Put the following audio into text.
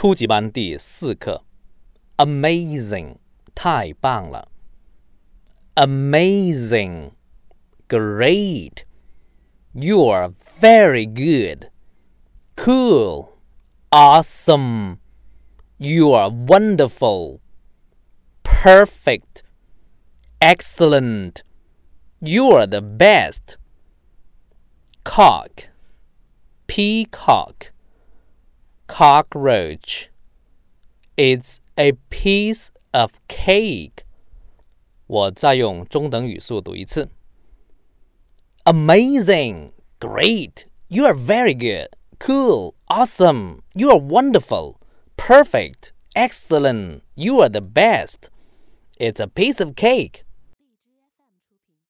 初级班第四课，amazing，太棒了，amazing。Great. You are very good. Cool. Awesome. You are wonderful. Perfect. Excellent. You are the best. Cock. Peacock. Cockroach. It's a piece of cake. 我再用中等语速读一次。Amazing! Great! You are very good! Cool! Awesome! You are wonderful! Perfect! Excellent! You are the best! It's a piece of cake!